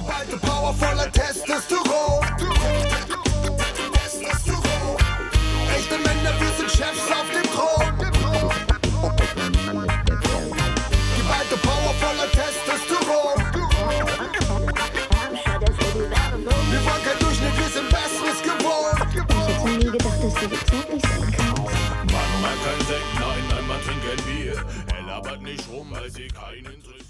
Geballte Power voller Testosteron. Echte Männer, wir sind Chefs auf dem Thron. Geballte Power voller Testosteron. Wir wollen kein Durchschnitt, wir sind Besseres gewohnt. Ich hätte nie gedacht, dass du so zärtlich sein kannst. Mach mal kein Sekt, nein, nein, man trinkt ein Bier. Er labert nicht rum, weil sie keinen interessiert.